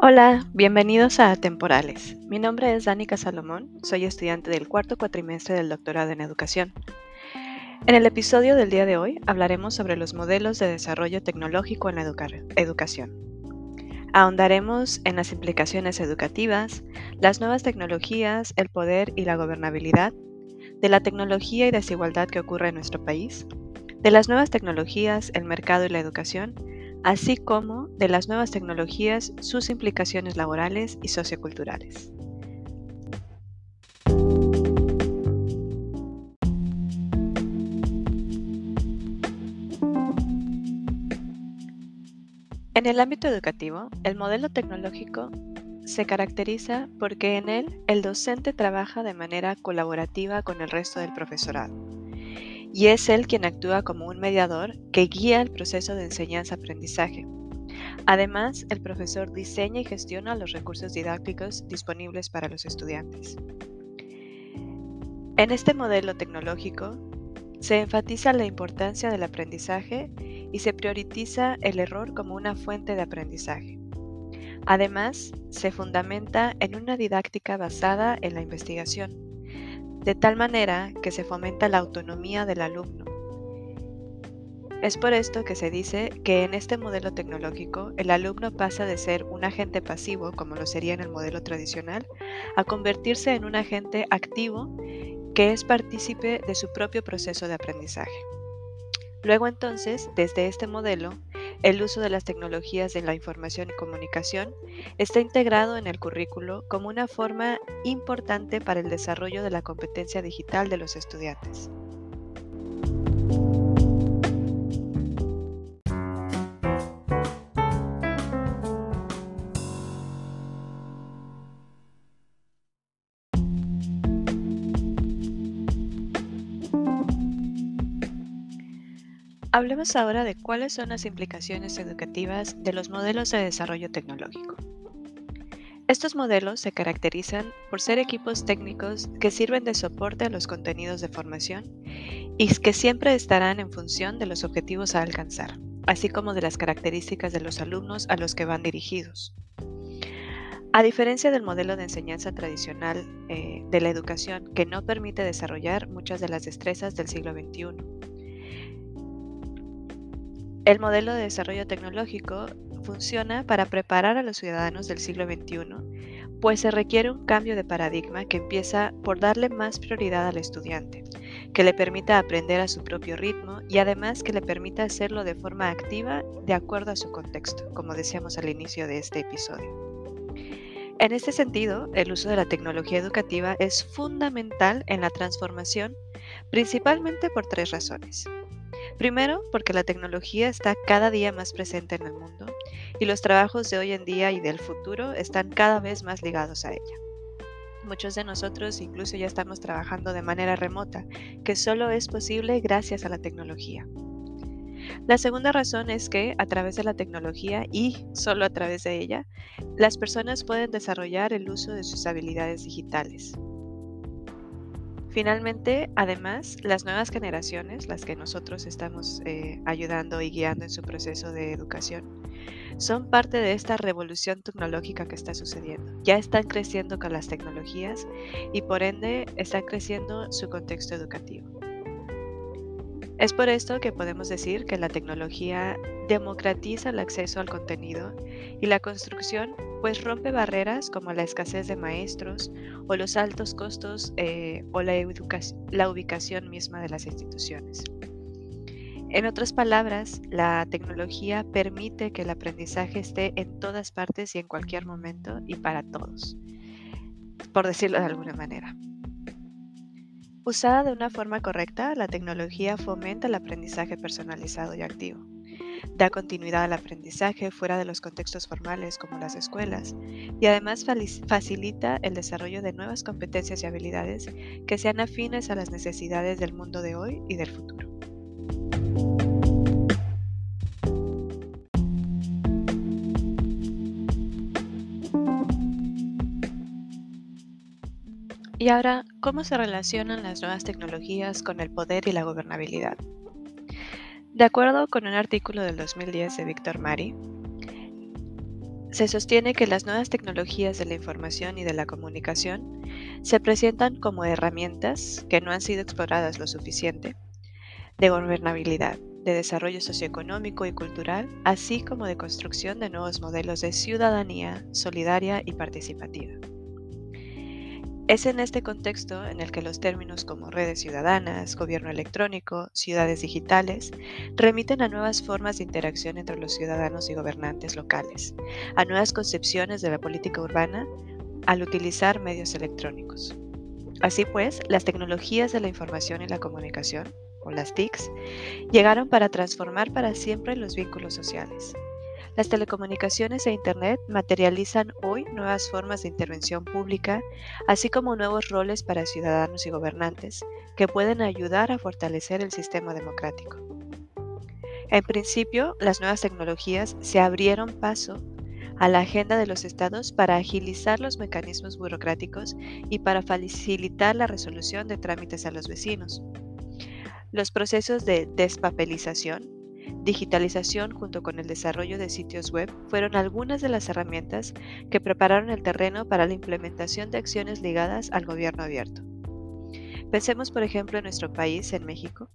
Hola, bienvenidos a Temporales. Mi nombre es Danica Salomón, soy estudiante del cuarto cuatrimestre del doctorado en educación. En el episodio del día de hoy hablaremos sobre los modelos de desarrollo tecnológico en la educación. Ahondaremos en las implicaciones educativas, las nuevas tecnologías, el poder y la gobernabilidad, de la tecnología y desigualdad que ocurre en nuestro país, de las nuevas tecnologías, el mercado y la educación, así como de las nuevas tecnologías, sus implicaciones laborales y socioculturales. En el ámbito educativo, el modelo tecnológico se caracteriza porque en él el docente trabaja de manera colaborativa con el resto del profesorado y es él quien actúa como un mediador que guía el proceso de enseñanza-aprendizaje. Además, el profesor diseña y gestiona los recursos didácticos disponibles para los estudiantes. En este modelo tecnológico, se enfatiza la importancia del aprendizaje y se prioriza el error como una fuente de aprendizaje. Además, se fundamenta en una didáctica basada en la investigación de tal manera que se fomenta la autonomía del alumno. Es por esto que se dice que en este modelo tecnológico el alumno pasa de ser un agente pasivo, como lo sería en el modelo tradicional, a convertirse en un agente activo que es partícipe de su propio proceso de aprendizaje. Luego entonces, desde este modelo, el uso de las tecnologías de la información y comunicación está integrado en el currículo como una forma importante para el desarrollo de la competencia digital de los estudiantes. Hablemos ahora de cuáles son las implicaciones educativas de los modelos de desarrollo tecnológico. Estos modelos se caracterizan por ser equipos técnicos que sirven de soporte a los contenidos de formación y que siempre estarán en función de los objetivos a alcanzar, así como de las características de los alumnos a los que van dirigidos. A diferencia del modelo de enseñanza tradicional eh, de la educación que no permite desarrollar muchas de las destrezas del siglo XXI, el modelo de desarrollo tecnológico funciona para preparar a los ciudadanos del siglo XXI, pues se requiere un cambio de paradigma que empieza por darle más prioridad al estudiante, que le permita aprender a su propio ritmo y además que le permita hacerlo de forma activa de acuerdo a su contexto, como decíamos al inicio de este episodio. En este sentido, el uso de la tecnología educativa es fundamental en la transformación, principalmente por tres razones. Primero, porque la tecnología está cada día más presente en el mundo y los trabajos de hoy en día y del futuro están cada vez más ligados a ella. Muchos de nosotros incluso ya estamos trabajando de manera remota, que solo es posible gracias a la tecnología. La segunda razón es que a través de la tecnología y solo a través de ella, las personas pueden desarrollar el uso de sus habilidades digitales. Finalmente, además, las nuevas generaciones, las que nosotros estamos eh, ayudando y guiando en su proceso de educación, son parte de esta revolución tecnológica que está sucediendo. Ya están creciendo con las tecnologías y por ende están creciendo su contexto educativo. Es por esto que podemos decir que la tecnología democratiza el acceso al contenido y la construcción pues rompe barreras como la escasez de maestros o los altos costos eh, o la, la ubicación misma de las instituciones. En otras palabras, la tecnología permite que el aprendizaje esté en todas partes y en cualquier momento y para todos, por decirlo de alguna manera. Usada de una forma correcta, la tecnología fomenta el aprendizaje personalizado y activo. Da continuidad al aprendizaje fuera de los contextos formales como las escuelas y además facilita el desarrollo de nuevas competencias y habilidades que sean afines a las necesidades del mundo de hoy y del futuro. Y ahora, ¿cómo se relacionan las nuevas tecnologías con el poder y la gobernabilidad? De acuerdo con un artículo del 2010 de Víctor Mari, Se sostiene que las nuevas tecnologías de la información y de la comunicación se presentan como herramientas que no han sido exploradas lo suficiente de gobernabilidad, de desarrollo socioeconómico y cultural, así como de construcción de nuevos modelos de ciudadanía solidaria y participativa. Es en este contexto en el que los términos como redes ciudadanas, gobierno electrónico, ciudades digitales, remiten a nuevas formas de interacción entre los ciudadanos y gobernantes locales, a nuevas concepciones de la política urbana al utilizar medios electrónicos. Así pues, las tecnologías de la información y la comunicación, o las TICs, llegaron para transformar para siempre los vínculos sociales, las telecomunicaciones e Internet materializan hoy nuevas formas de intervención pública, así como nuevos roles para ciudadanos y gobernantes, que pueden ayudar a fortalecer el sistema democrático. En principio, las nuevas tecnologías se abrieron paso a la agenda de los estados para agilizar los mecanismos burocráticos y para facilitar la resolución de trámites a los vecinos. Los procesos de despapelización digitalización junto con el desarrollo de sitios web fueron algunas de las herramientas que prepararon el terreno para la implementación de acciones ligadas al gobierno abierto. Pensemos, por ejemplo, en nuestro país, en México,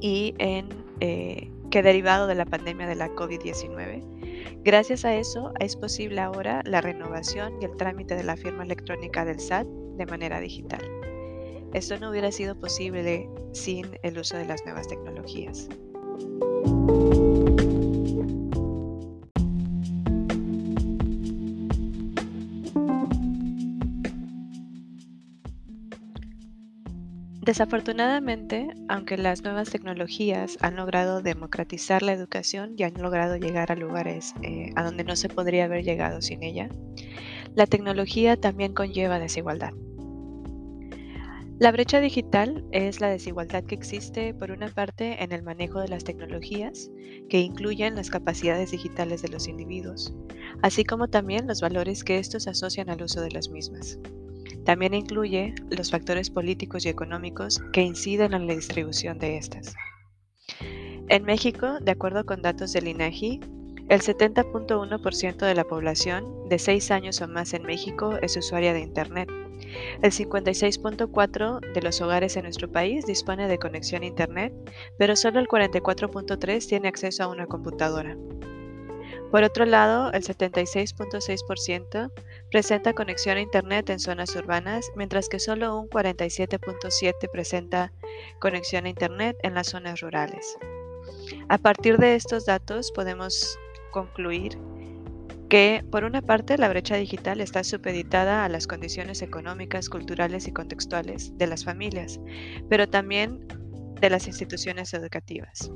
y en eh, que derivado de la pandemia de la COVID-19, gracias a eso es posible ahora la renovación y el trámite de la firma electrónica del SAT de manera digital. Esto no hubiera sido posible sin el uso de las nuevas tecnologías. Desafortunadamente, aunque las nuevas tecnologías han logrado democratizar la educación y han logrado llegar a lugares eh, a donde no se podría haber llegado sin ella, la tecnología también conlleva desigualdad. La brecha digital es la desigualdad que existe, por una parte, en el manejo de las tecnologías, que incluyen las capacidades digitales de los individuos, así como también los valores que estos asocian al uso de las mismas. También incluye los factores políticos y económicos que inciden en la distribución de estas. En México, de acuerdo con datos del INAGI, el 70.1% de la población de 6 años o más en México es usuaria de Internet. El 56.4% de los hogares en nuestro país dispone de conexión a Internet, pero solo el 44.3% tiene acceso a una computadora. Por otro lado, el 76.6% presenta conexión a Internet en zonas urbanas, mientras que solo un 47.7% presenta conexión a Internet en las zonas rurales. A partir de estos datos podemos concluir que, por una parte, la brecha digital está supeditada a las condiciones económicas, culturales y contextuales de las familias, pero también de las instituciones educativas.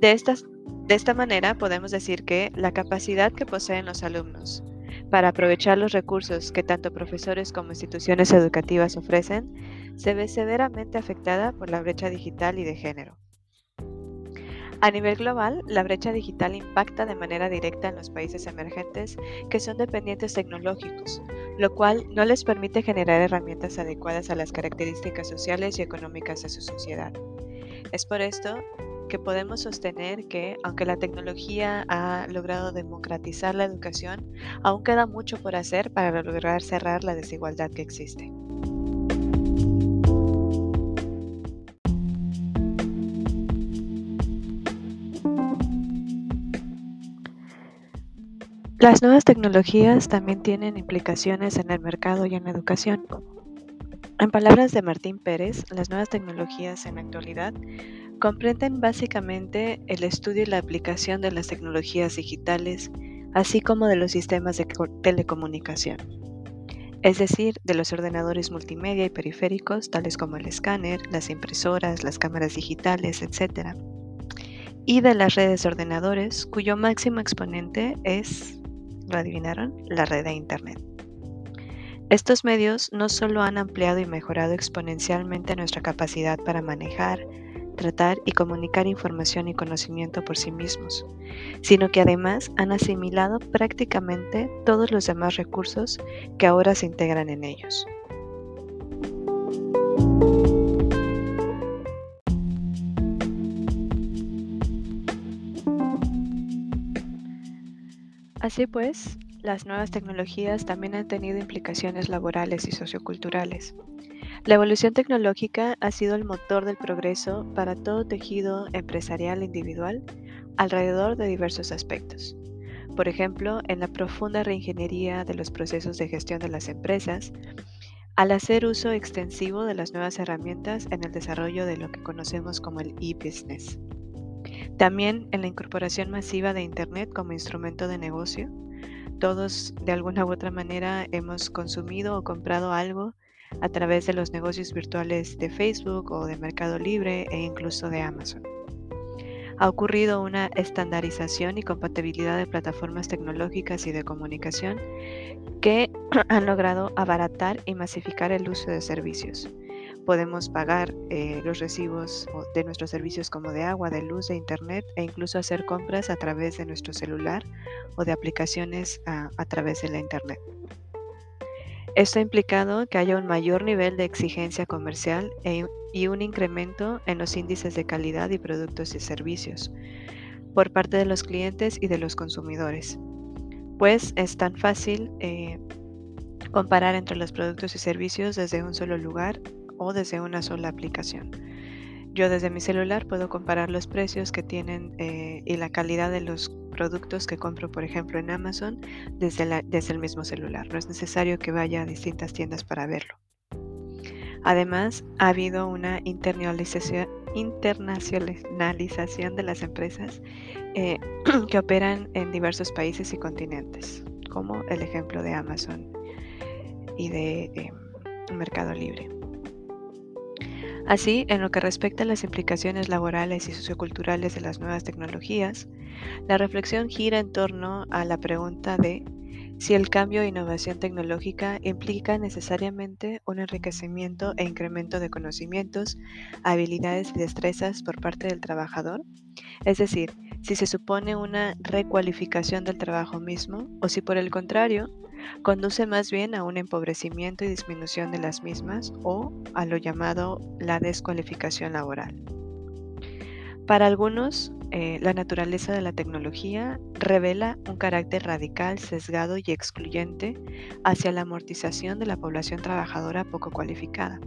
De, estas, de esta manera podemos decir que la capacidad que poseen los alumnos para aprovechar los recursos que tanto profesores como instituciones educativas ofrecen se ve severamente afectada por la brecha digital y de género. A nivel global, la brecha digital impacta de manera directa en los países emergentes que son dependientes tecnológicos, lo cual no les permite generar herramientas adecuadas a las características sociales y económicas de su sociedad. Es por esto que podemos sostener que, aunque la tecnología ha logrado democratizar la educación, aún queda mucho por hacer para lograr cerrar la desigualdad que existe. Las nuevas tecnologías también tienen implicaciones en el mercado y en la educación. En palabras de Martín Pérez, las nuevas tecnologías en la actualidad comprenden básicamente el estudio y la aplicación de las tecnologías digitales, así como de los sistemas de telecomunicación, es decir, de los ordenadores multimedia y periféricos, tales como el escáner, las impresoras, las cámaras digitales, etc., y de las redes de ordenadores, cuyo máximo exponente es ¿Lo adivinaron? La red de Internet. Estos medios no solo han ampliado y mejorado exponencialmente nuestra capacidad para manejar, tratar y comunicar información y conocimiento por sí mismos, sino que además han asimilado prácticamente todos los demás recursos que ahora se integran en ellos. Así pues, las nuevas tecnologías también han tenido implicaciones laborales y socioculturales. La evolución tecnológica ha sido el motor del progreso para todo tejido empresarial individual alrededor de diversos aspectos. Por ejemplo, en la profunda reingeniería de los procesos de gestión de las empresas, al hacer uso extensivo de las nuevas herramientas en el desarrollo de lo que conocemos como el e-business. También en la incorporación masiva de Internet como instrumento de negocio. Todos de alguna u otra manera hemos consumido o comprado algo a través de los negocios virtuales de Facebook o de Mercado Libre e incluso de Amazon. Ha ocurrido una estandarización y compatibilidad de plataformas tecnológicas y de comunicación que han logrado abaratar y masificar el uso de servicios Podemos pagar eh, los recibos de nuestros servicios como de agua, de luz, de internet e incluso hacer compras a través de nuestro celular o de aplicaciones a, través de la internet. Esto ha implicado que haya un mayor nivel de exigencia comercial e y un incremento en los índices de calidad y productos y servicios por parte de los clientes y de los consumidores. Pues es tan fácil eh, comparar entre los productos y servicios desde un solo lugar o desde una sola aplicación. Yo desde mi celular puedo comparar los precios que tienen eh, y la calidad de los productos que compro, por ejemplo, en Amazon desde, el mismo celular. No es necesario que vaya a distintas tiendas para verlo. Además, ha habido una internacionalización de las empresas eh, que operan en diversos países y continentes, como el ejemplo de Amazon y de eh, Mercado Libre. Así, en lo que respecta a las implicaciones laborales y socioculturales de las nuevas tecnologías, la reflexión gira en torno a la pregunta de si el cambio e innovación tecnológica implica necesariamente un enriquecimiento e incremento de conocimientos, habilidades y destrezas por parte del trabajador, es decir, si se supone una recualificación del trabajo mismo o si por el contrario conduce más bien a un empobrecimiento y disminución de las mismas o a lo llamado la descualificación laboral. Para algunos, eh, la naturaleza de la tecnología revela un carácter radical, sesgado y excluyente hacia la amortización de la población trabajadora poco cualificada.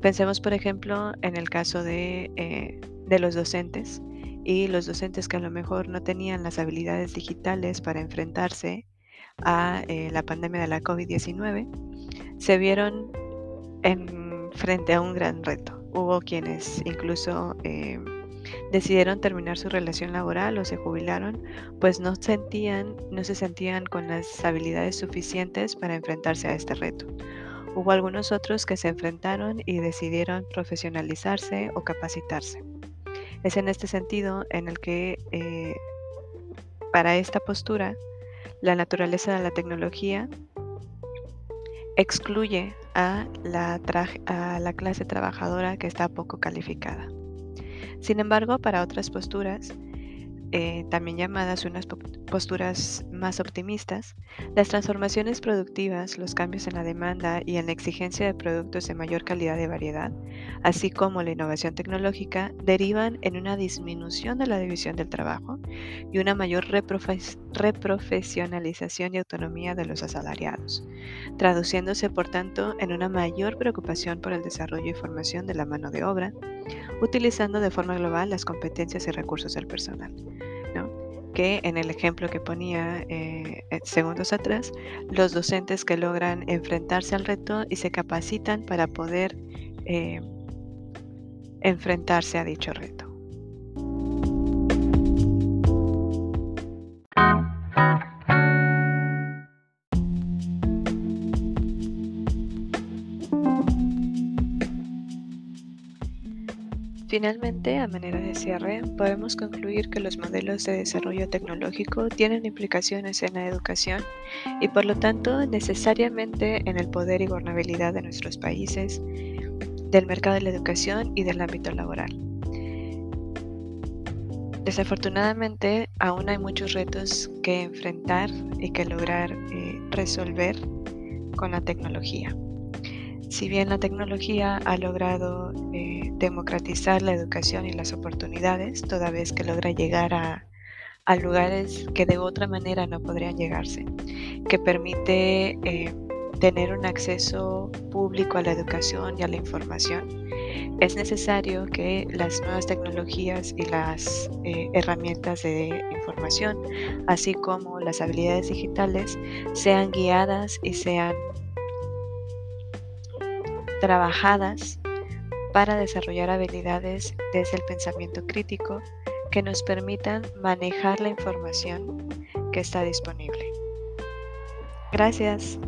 Pensemos, por ejemplo, en el caso de, eh, de los docentes y los docentes que a lo mejor no tenían las habilidades digitales para enfrentarse a eh, la pandemia de la COVID-19, se vieron en, frente a un gran reto. Hubo quienes incluso eh, decidieron terminar su relación laboral o se jubilaron, pues no sentían, no se sentían con las habilidades suficientes para enfrentarse a este reto. Hubo algunos otros que se enfrentaron y decidieron profesionalizarse o capacitarse. Es en este sentido en el que eh, para esta postura la naturaleza de la tecnología excluye a la, a la clase trabajadora que está poco calificada. Sin embargo, para otras posturas, eh, también llamadas unas posturas más optimistas, las transformaciones productivas, los cambios en la demanda y en la exigencia de productos de mayor calidad y variedad, así como la innovación tecnológica, derivan en una disminución de la división del trabajo y una mayor reprofesionalización y autonomía de los asalariados, traduciéndose por tanto en una mayor preocupación por el desarrollo y formación de la mano de obra, utilizando de forma global las competencias y recursos del personal. Que en el ejemplo que ponía eh, segundos atrás, los docentes que logran enfrentarse al reto y se capacitan para poder eh, enfrentarse a dicho reto. Finalmente, a manera de cierre, podemos concluir que los modelos de desarrollo tecnológico tienen implicaciones en la educación y por lo tanto necesariamente en el poder y gobernabilidad de nuestros países, del mercado de la educación y del ámbito laboral. Desafortunadamente, aún hay muchos retos que enfrentar y que lograr eh, resolver con la tecnología. Si bien la tecnología ha logrado eh, democratizar la educación y las oportunidades, toda vez que logra llegar a, lugares que de otra manera no podrían llegarse, que permite eh, tener un acceso público a la educación y a la información, es necesario que las nuevas tecnologías y las eh, herramientas de información, así como las habilidades digitales, sean guiadas y sean trabajadas para desarrollar habilidades desde el pensamiento crítico que nos permitan manejar la información que está disponible. Gracias.